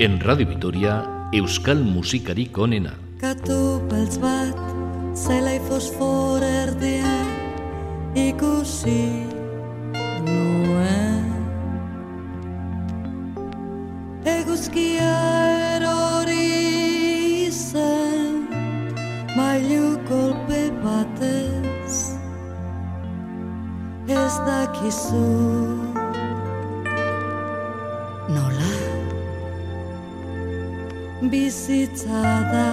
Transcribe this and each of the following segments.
En Radio Vitoria, Euskal Musikarik onena. Katu beltz bat, zelai fosfor erdian, ikusi nuen. Eguzkia erori zen, mailu kolpe batez, ez dakizu bizitza da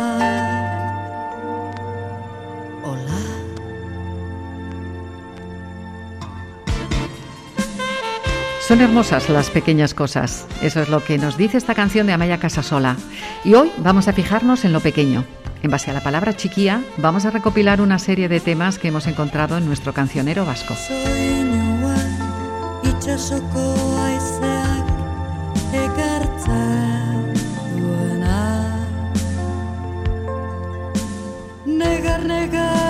hola Son hermosas las pequeñas cosas. Eso es lo que nos dice esta canción de Amaya Casasola. Y hoy vamos a fijarnos en lo pequeño. En base a la palabra chiquía, vamos a recopilar una serie de temas que hemos encontrado en nuestro cancionero vasco. regar.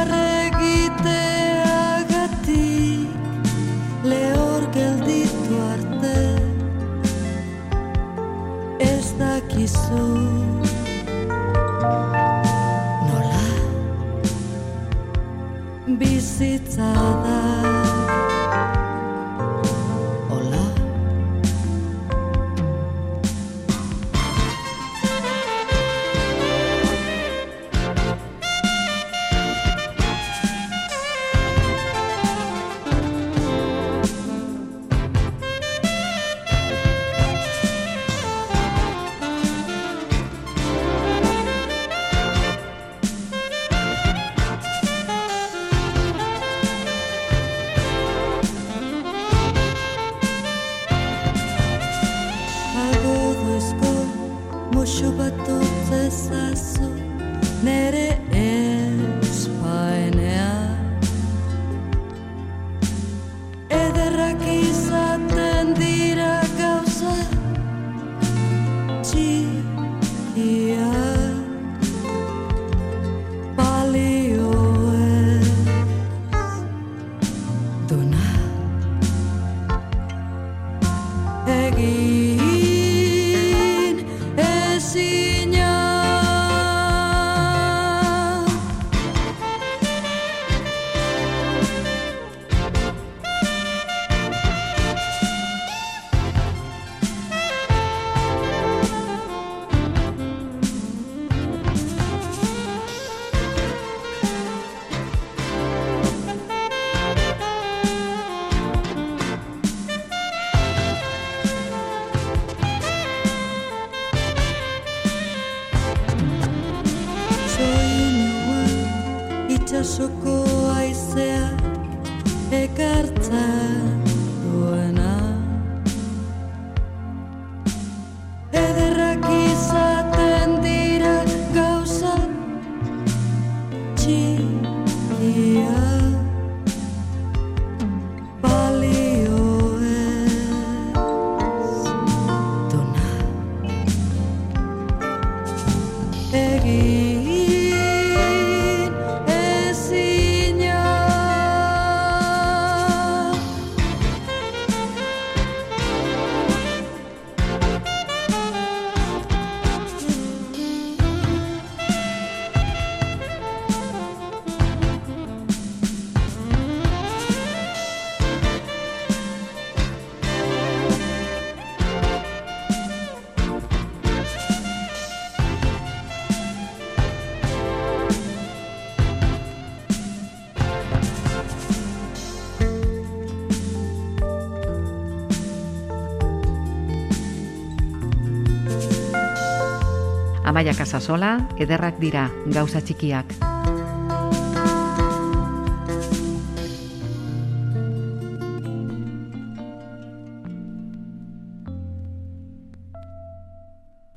Casasola, ederrak dira, gauza txikiak.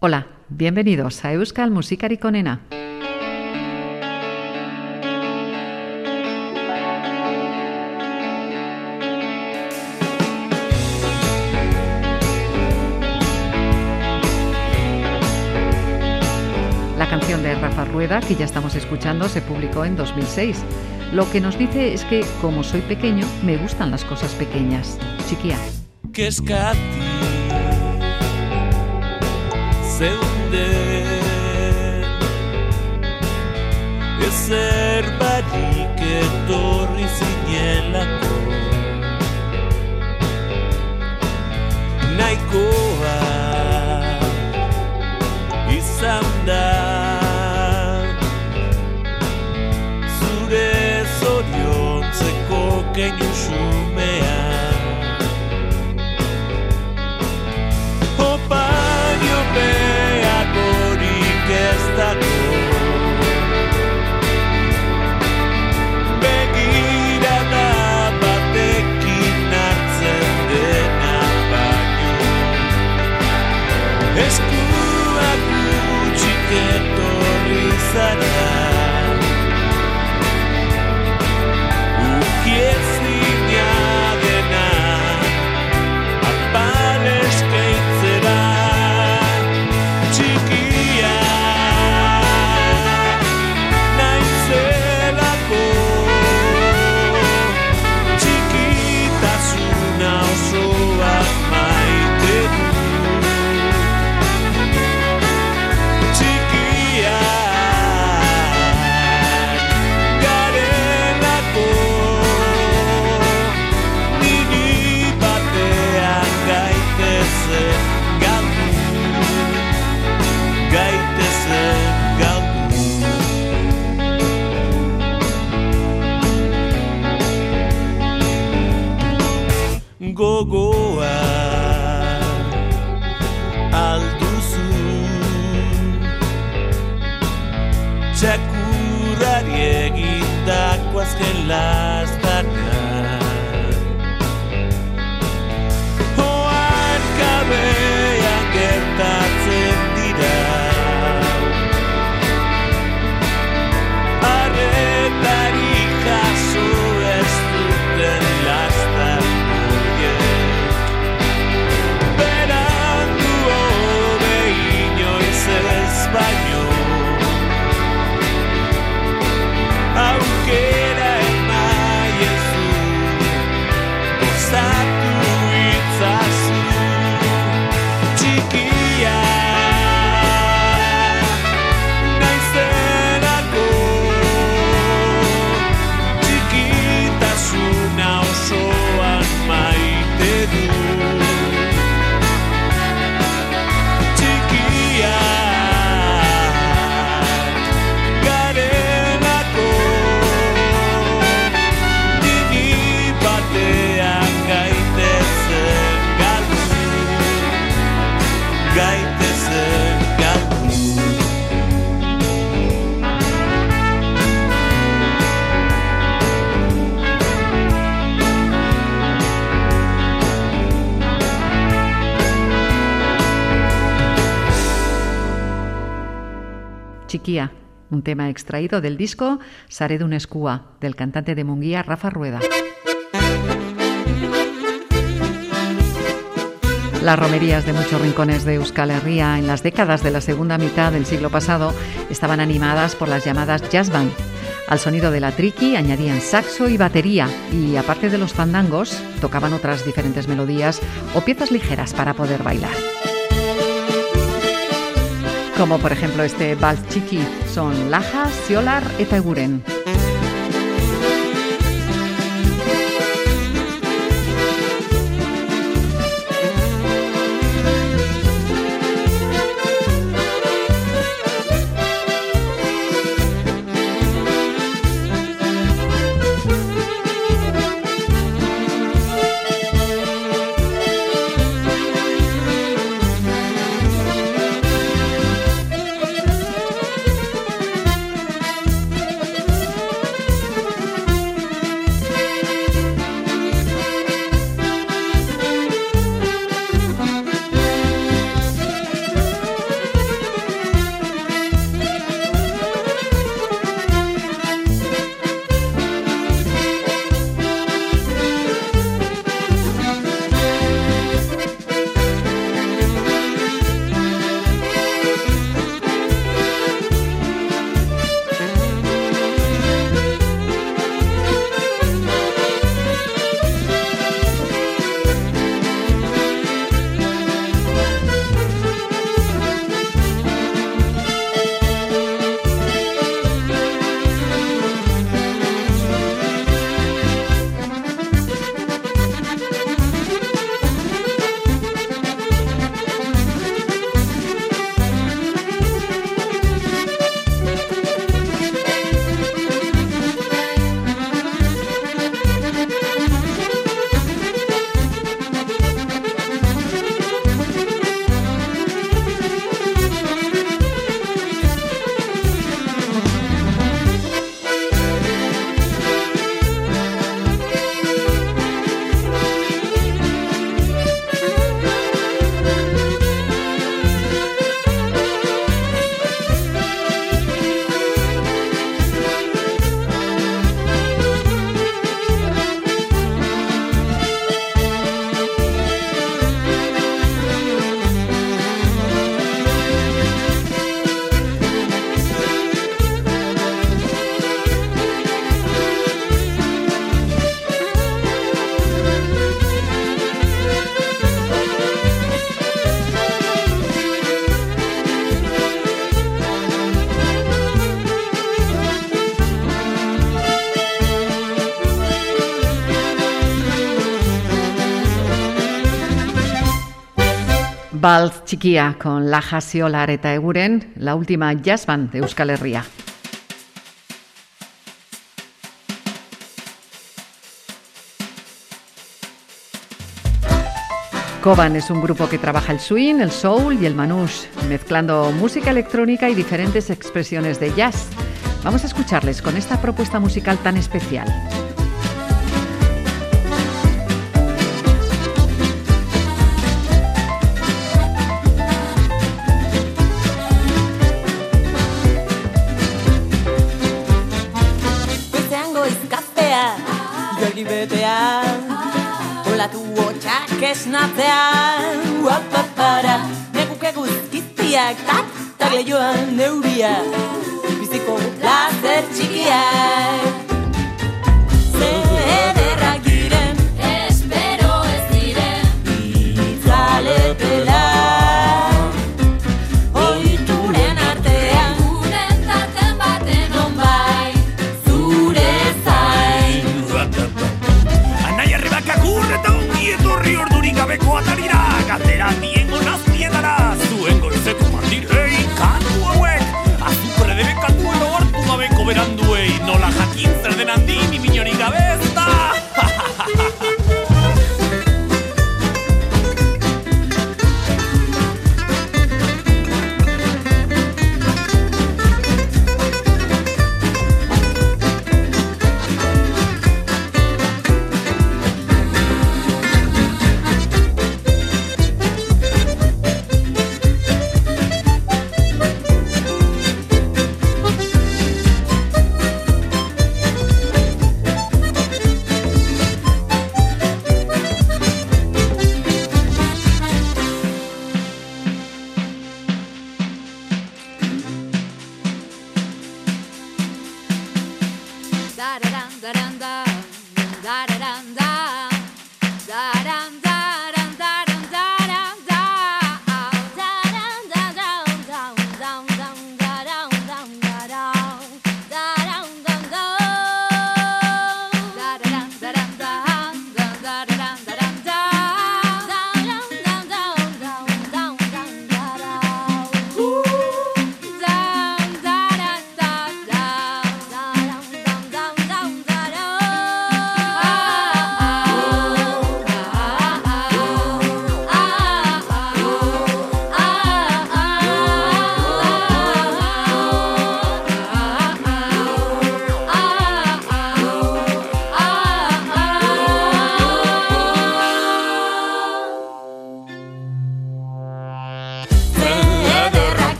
Hola, bienvenidos a Euskal Musikarik onena. Que ya estamos escuchando, se publicó en 2006. Lo que nos dice es que, como soy pequeño, me gustan las cosas pequeñas. Chiquia. kezkati zeunden Ezer barik etorri zinelako Naikoa izan da pequeño Un tema extraído del disco Saré de un escúa, del cantante de Munguía Rafa Rueda. Las romerías de muchos rincones de Euskal Herria en las décadas de la segunda mitad del siglo pasado estaban animadas por las llamadas jazz band. Al sonido de la triqui añadían saxo y batería y aparte de los fandangos tocaban otras diferentes melodías o piezas ligeras para poder bailar. Como por ejemplo este Chiqui, son Laja, Siolar eta Eguren. Balz Chiquia con La Jasiolar eta Eguren, la última jazz band de Euskal Herria. Coban es un grupo que trabaja el swing, el soul y el manouche, mezclando música electrónica y diferentes expresiones de jazz. Vamos a escucharles con esta propuesta musical tan especial. Esnatzean Uapapara, neguke guzkiztiak Tak, tak lehioan neuria Biziko plazer txikiak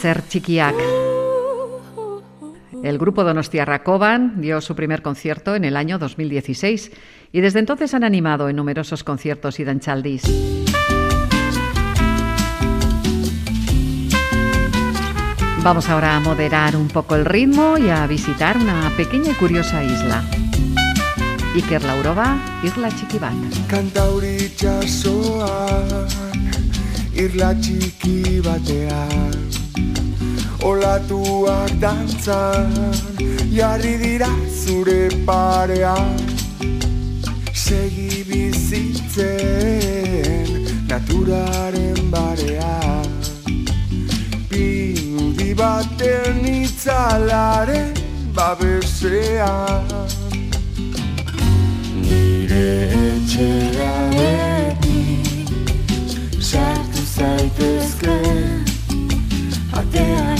Placer Chiquiac. El grupo Donostiarra Coban dio su primer concierto en el año 2016 y desde entonces han animado en numerosos conciertos y danchaldis. Vamos ahora a moderar un poco el ritmo y a visitar una pequeña y curiosa isla. Iker Laurova, Isla Chiquibat. Kantauri itxasoan Irla txiki batean Olatuak dantzan Jarri dira zure parean. Segi bizitzen Naturaren barean. Pinudi baten itzalaren babesean. Nire etxera beti sartu zaitezke Atean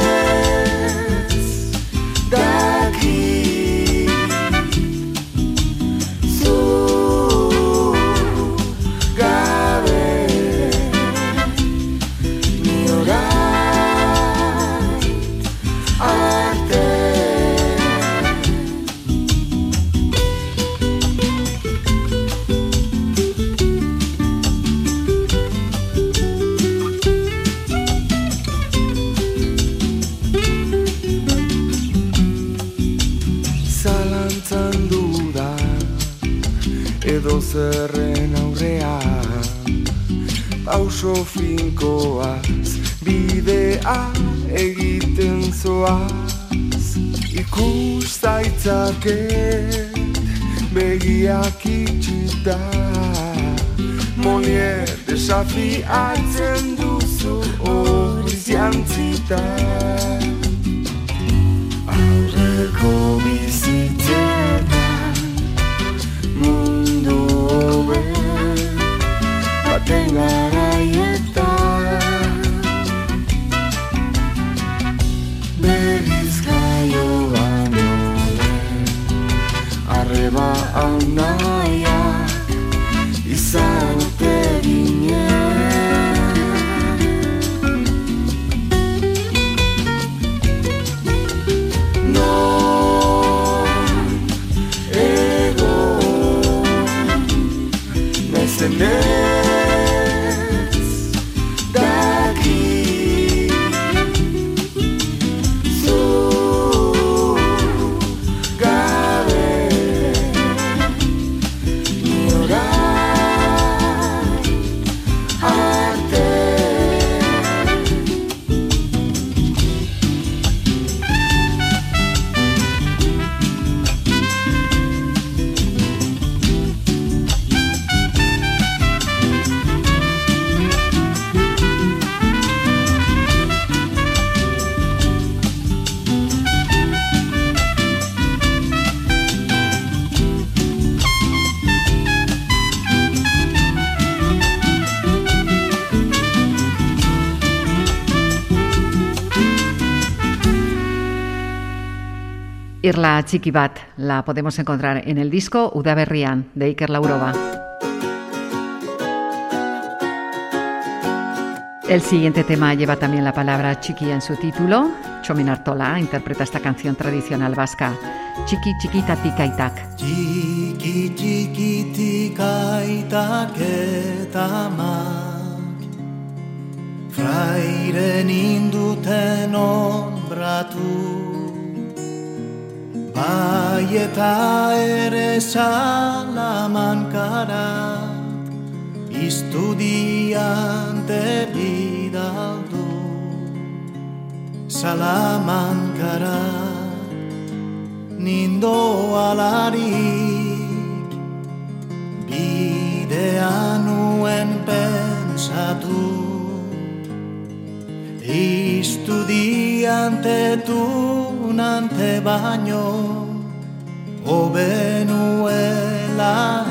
zerren aurrean Pauso finkoaz bidea egiten zoaz. Ikus zaitzaket begiak itxita. Molier desafiatzen duzu hori ziantzita. Aurreko bizitzetan baten garaietan berriz jaio baino lehen arreba hau nahiak izan ote ginen Irla txiki bat la podemos encontrar en el disco Udaberrian de Iker Laurova. El siguiente tema lleva también la palabra chiqui en su título. Chomin Artola interpreta esta canción tradicional vasca, Chiqui Chiquita Tikaitak. Txiki txikitik aitak eta amak Fraire ninduten onbratu Bai eta ere salamankarat Estudiante bidaldu. Salamankarat nindo alarik bidean nuen pensatu estudiante tunante baino hobenuela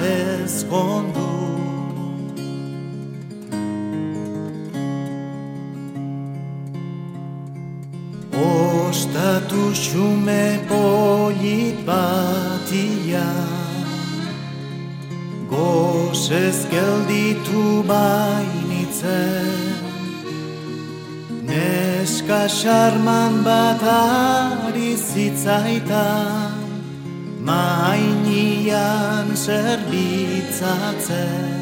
ezkondu Ostatu xume polit batia Gozez gelditu bainitzen Neska xarman bat ari zitzaitan Mainian zerbitzatzen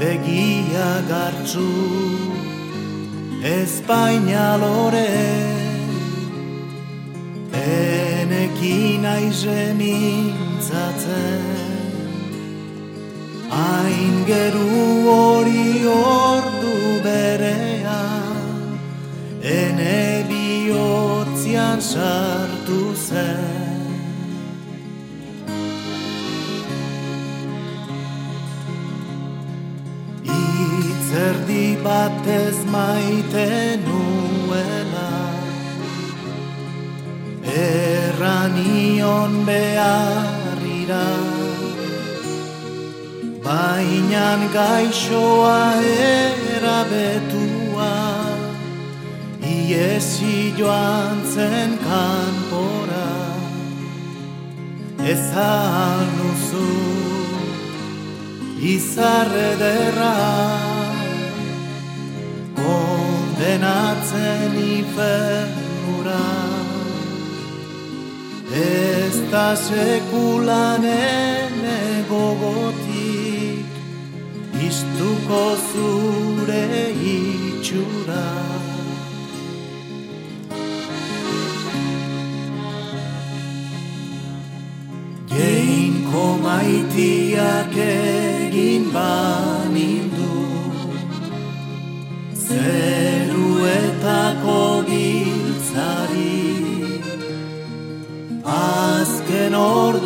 Begia gartzu espainalore Enekin aize mintzatzen. Hain geru hori ordu berean Ene bihotzian sartu zen. Itzerdi batez maite nuela. Banion beharrira. Bainan gaixoa erabetua Iesi joan zen kanpora Ezan nuzu izarrederra Kondenatzen infernura Ez da sekulanen gogotik Istuko zure itxura Jeinko maitiak egin banindu. Zeruetako giltzari. Azken orduan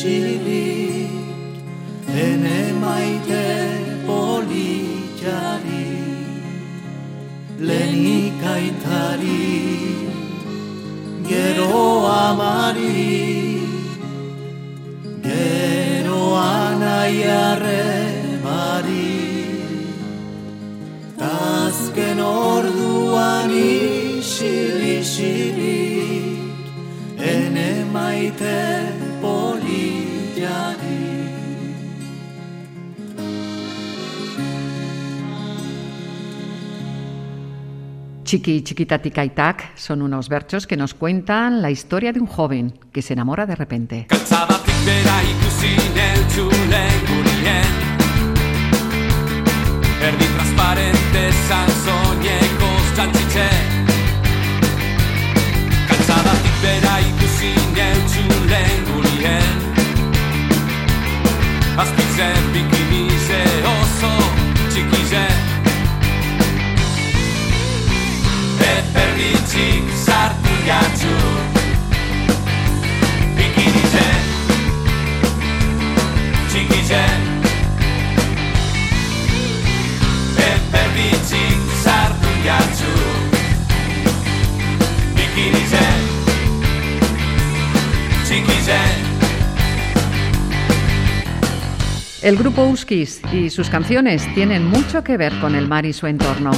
she be. Chiqui Chiquitatica y Tac son unos versos que nos cuentan la historia de un joven que se enamora de repente. El grupo Uskis y sus canciones tienen mucho que ver con el mar y su entorno.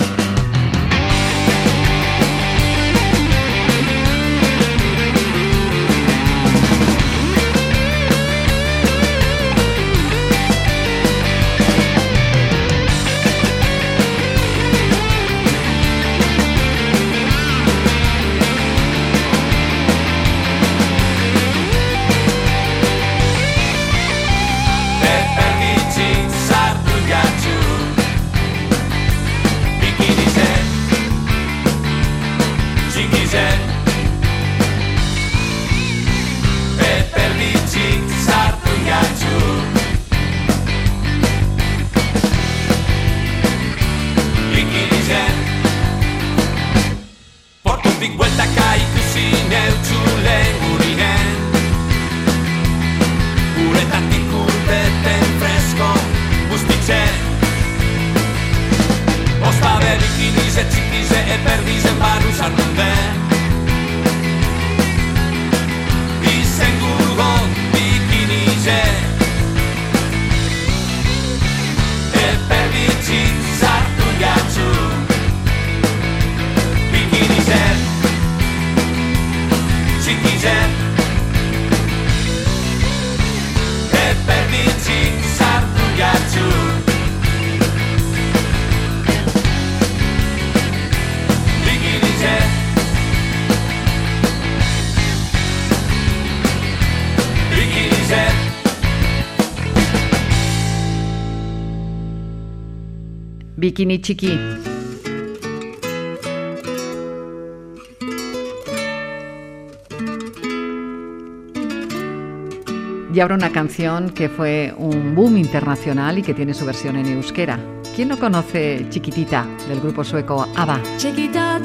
Y ahora una canción que fue un boom internacional y que tiene su versión en euskera. ¿Quién no conoce Chiquitita del grupo sueco ABBA? Chiquita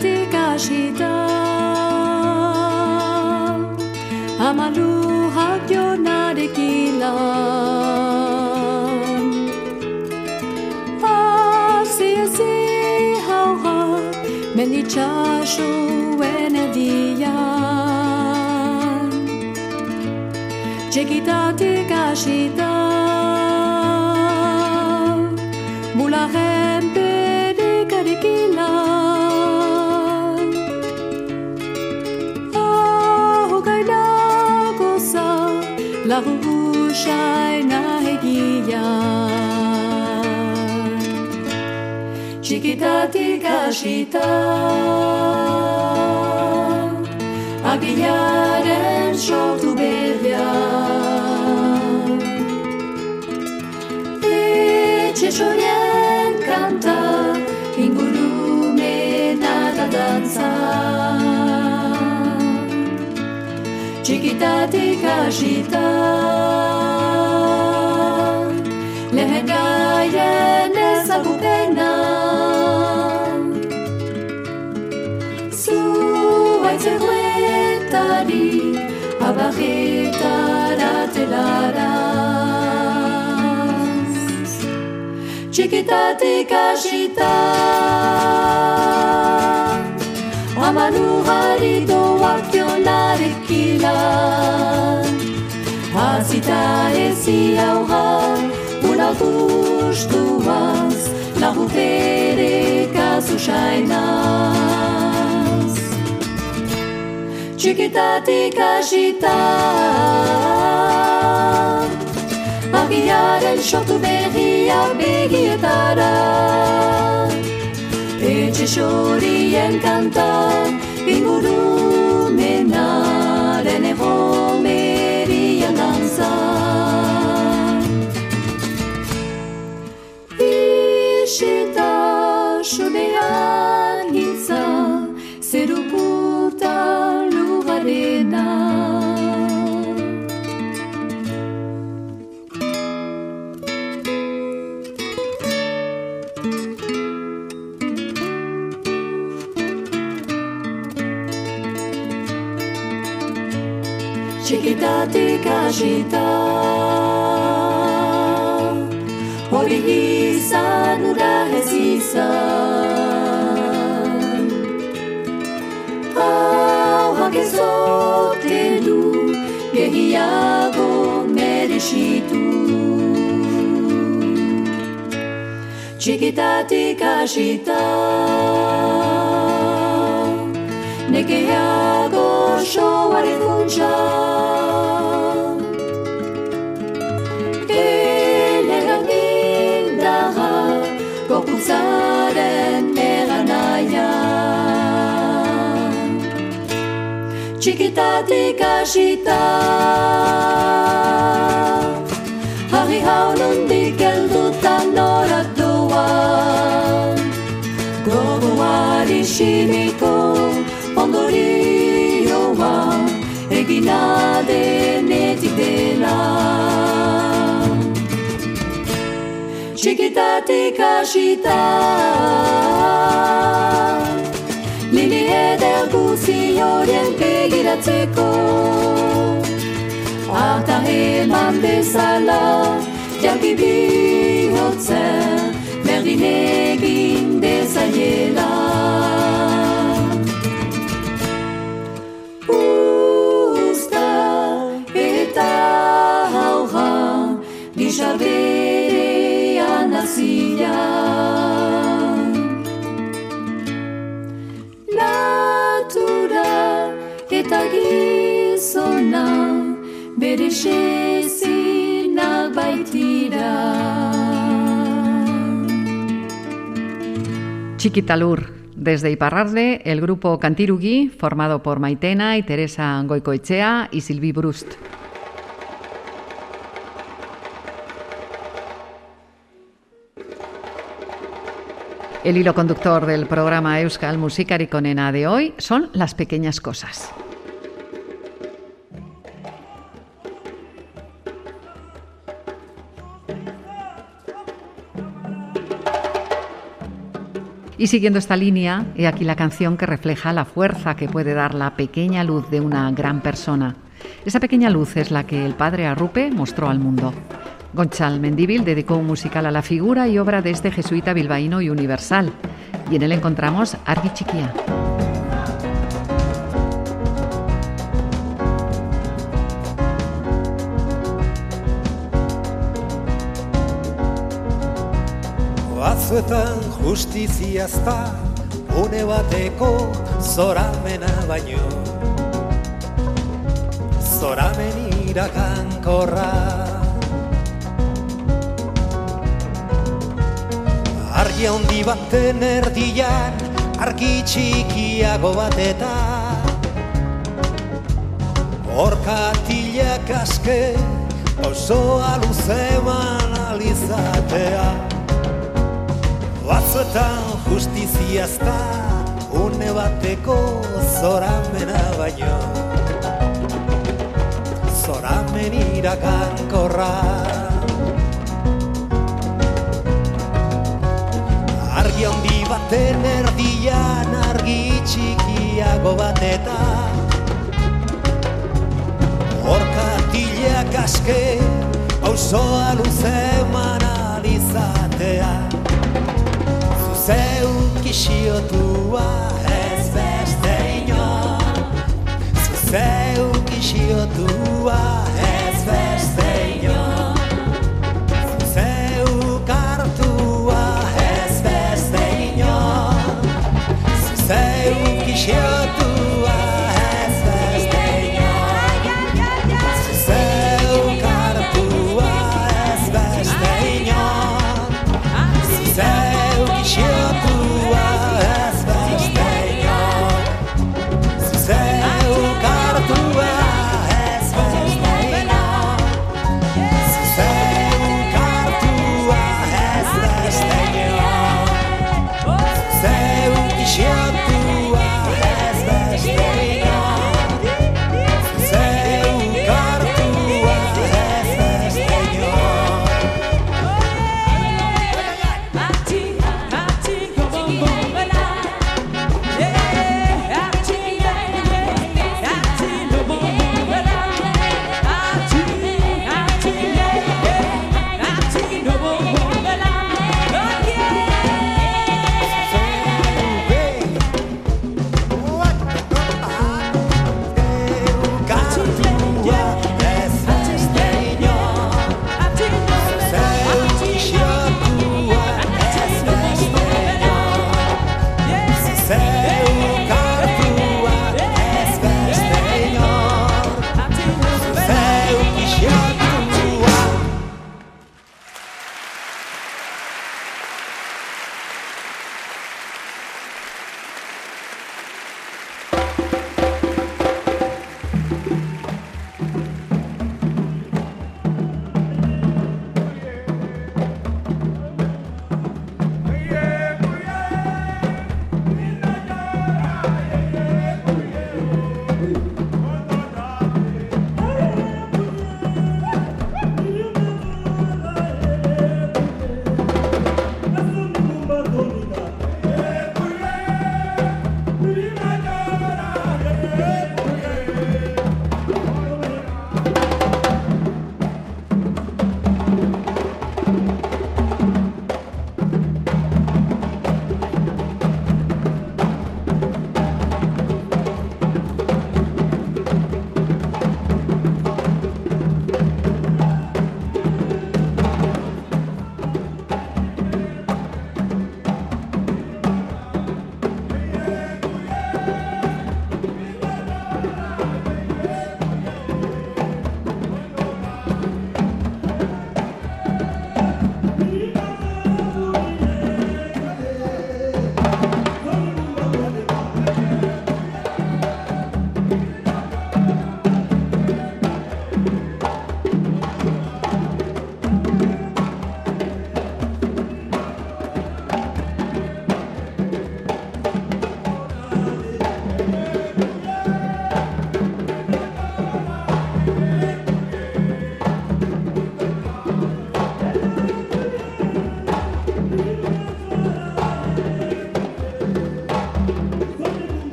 Meni čašu vene dija ti kašita Bula hempe karikila Ahu kaila kosa La hukushaina Chiquitatica città, a pigliare in show tu bevia. E ci giorien canta, in volume nata danza. Chiquitatica città. margarita teladas, chiquita ticachita, amanurarido akionarekila, azita ezi aurra, ulautustuaz, lagu bere kazu Txikitatik hasita. Agiaren sortu berria begietara. Etxe sorien kanta Ingurumenaren erromerian dantza Isita sonean gintza Zeruputa Chiquita te cachita Orihisa nura resisa Gehiago merezitu Txikitatik hasita Nekeago soaren funtsa. Eleran indarra Gorputzaren Txikitatik hasita. Harri haunundik eldutan noratuan Gogoari simiko ondorioa egina denetik dela Txikitatik hasita. Lili eder guzi horien begiratzeko Arta eman bezala Jaki bihotzen Berdin egin dezaiela. Usta eta haura Gisa berean azila Chiquitalur. Desde Iparralde, el grupo Cantirugi, formado por Maitena y Teresa Goicoechea y Silvi Brust. El hilo conductor del programa Euskal Musikari Konena de hoy son las pequeñas cosas. Y siguiendo esta línea, he aquí la canción que refleja la fuerza que puede dar la pequeña luz de una gran persona. Esa pequeña luz es la que el padre Arrupe mostró al mundo. Gonchal Mendíbil dedicó un musical a la figura y obra de este jesuita bilbaíno y universal, y en él encontramos justiziazta une bateko zoramena baino. Zoramen irakankorra Argi handi baten erdian argi txikiago bat eta Horkatilak aske osoa luzeman alizatea Batzuetan justiziazta une bateko zoramena baino. Zoramen irakankorra Argi handi baten erdian argi txikiago bat eta Horkatilak aske auzoa luzeman alizatea Zeuk isiotua ez beste inor Zeuk isiotua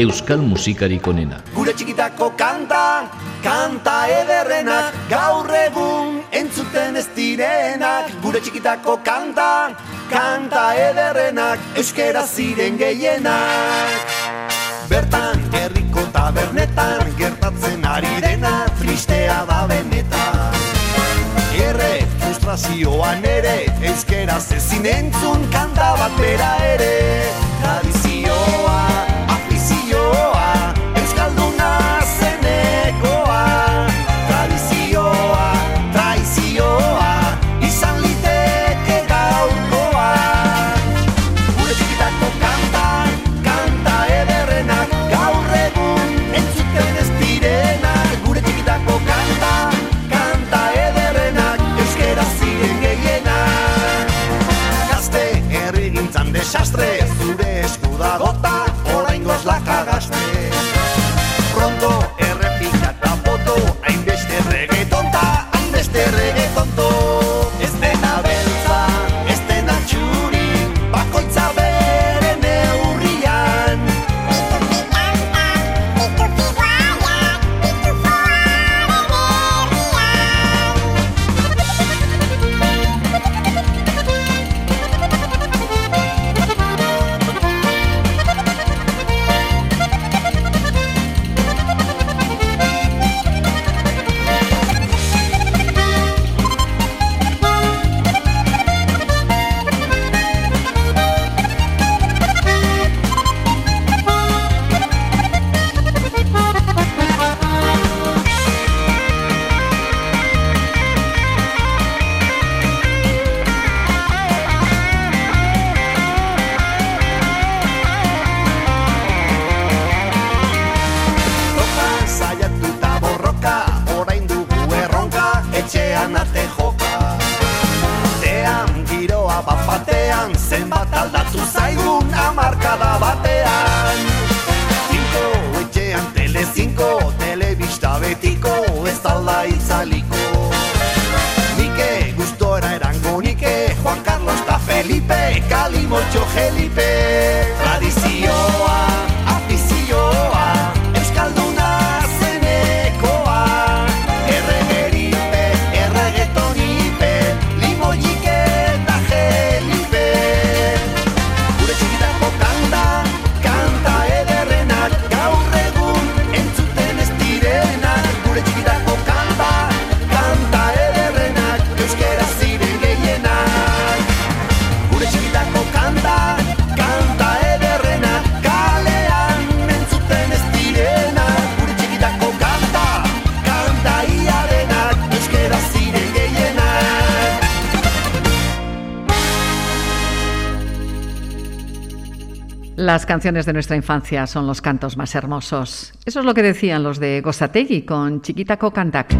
euskal musikarik onena. Gure txikitako kanta, kanta ederrenak, gaur egun entzuten ez direnak. Gure txikitako kanta, kanta ederrenak, euskera ziren gehienak. Bertan, herriko tabernetan, gertatzen ari dena, tristea da benetan. Erre, frustrazioan ere, euskeraz ezin entzun kanta bat bera ere. Tradiz canciones de nuestra infancia son los cantos más hermosos. Eso es lo que decían los de Gozategui con Chiquita Cocantac.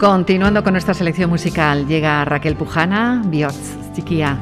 Continuando con nuestra selección musical, llega Raquel Pujana, Biotz, Chiquía.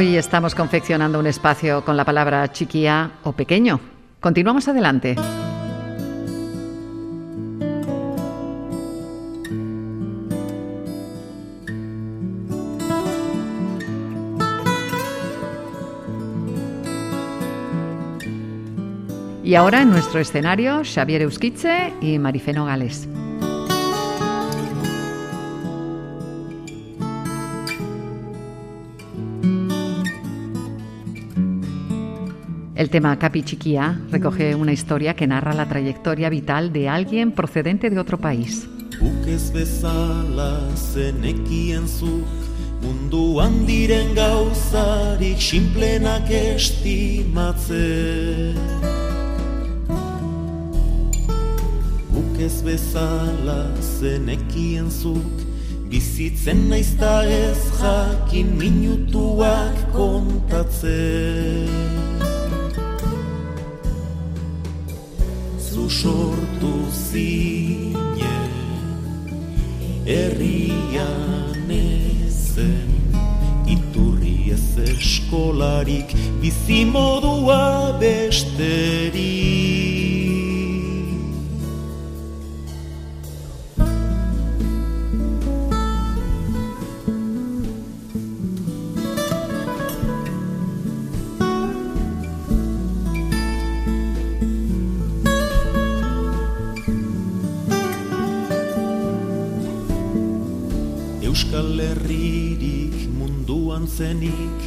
Hoy estamos confeccionando un espacio con la palabra chiquía o pequeño. Continuamos adelante. Y ahora en nuestro escenario, Xavier Euskitze y Marifeno Gales. El tema Capi Chiquía recoge una historia que narra la trayectoria vital de alguien procedente de otro país. Guk ez bezala zenekien zuk munduan diren gauzarik sinplenak estimatze Guk ez bezala zenekien zuk bizitzen naizta ez jakin minutuak kontatze sortu zinen herrian ezen iturri ez eskolarik bizimodua besterik zenik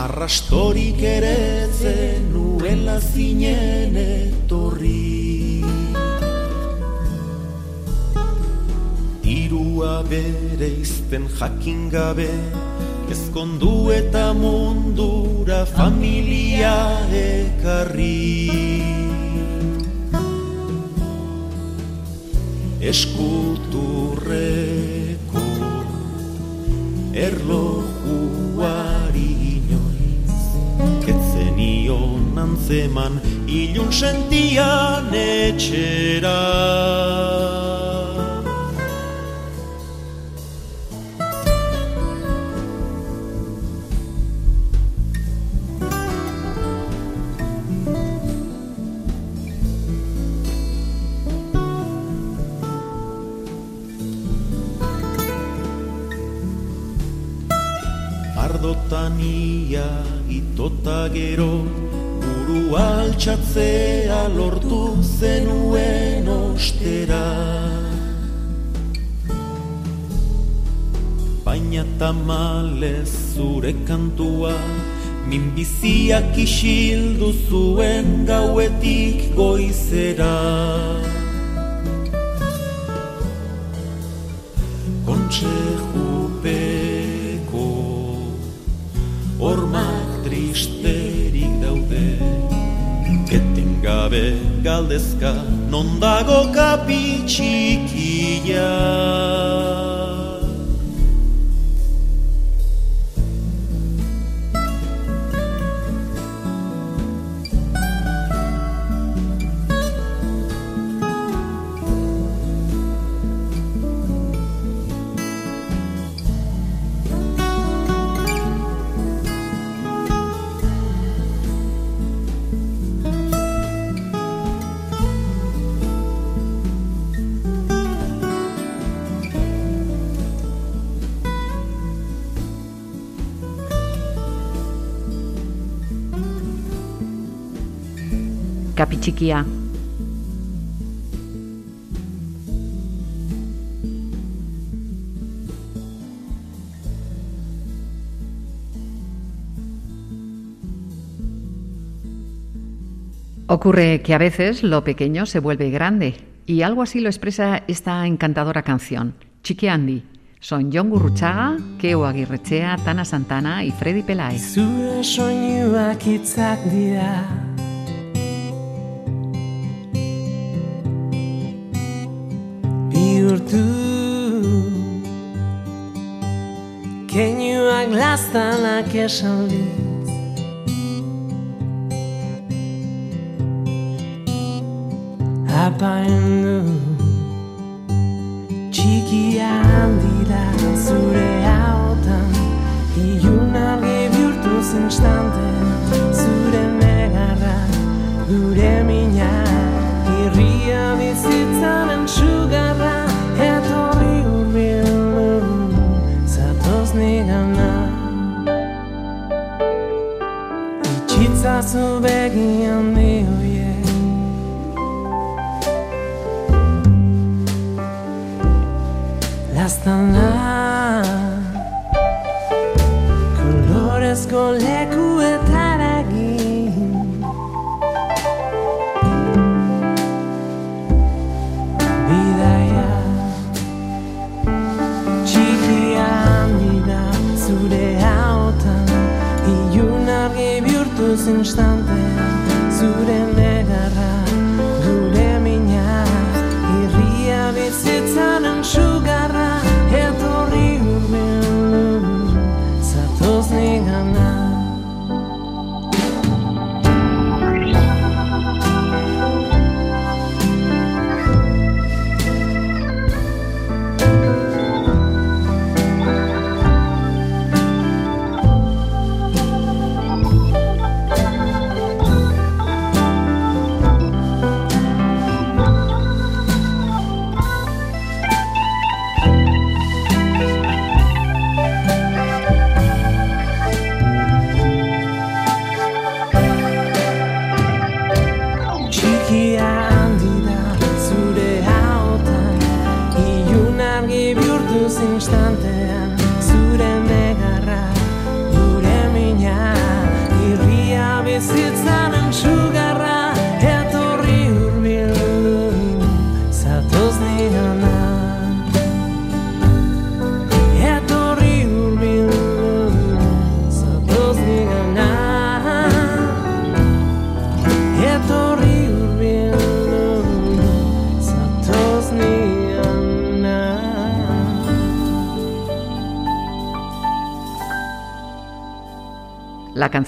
Arrastorik ere zenuela zinen etorri. Irua bere izten jakin gabe Ezkondu eta mundura familia ekarri. Eskuturreko Antzeman ilun sentian etxera tamalez zure kantua Minbiziak isildu zuen gauetik goizera. Kontsejupeko Hormak tristerik daude. Etengabe galdezka Non dago kapitxikia Capichiquia. Ocurre que a veces lo pequeño se vuelve grande y algo así lo expresa esta encantadora canción, Chiqui Andy. Son John Gurruchaga, Keo Agirrechea, Tana Santana y Freddy dira Keinuak lastanak esaldiz Apaindu Txikia handira zure hautan Iun argi bihurtuz instante I'm.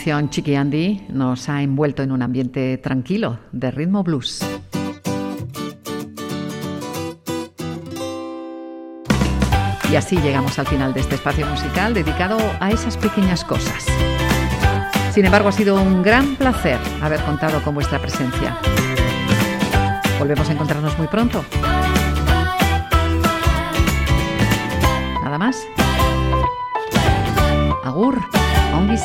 Canción Chiqui Andy nos ha envuelto en un ambiente tranquilo de ritmo blues. Y así llegamos al final de este espacio musical dedicado a esas pequeñas cosas. Sin embargo, ha sido un gran placer haber contado con vuestra presencia. Volvemos a encontrarnos muy pronto. Nada más. Agur, ongi.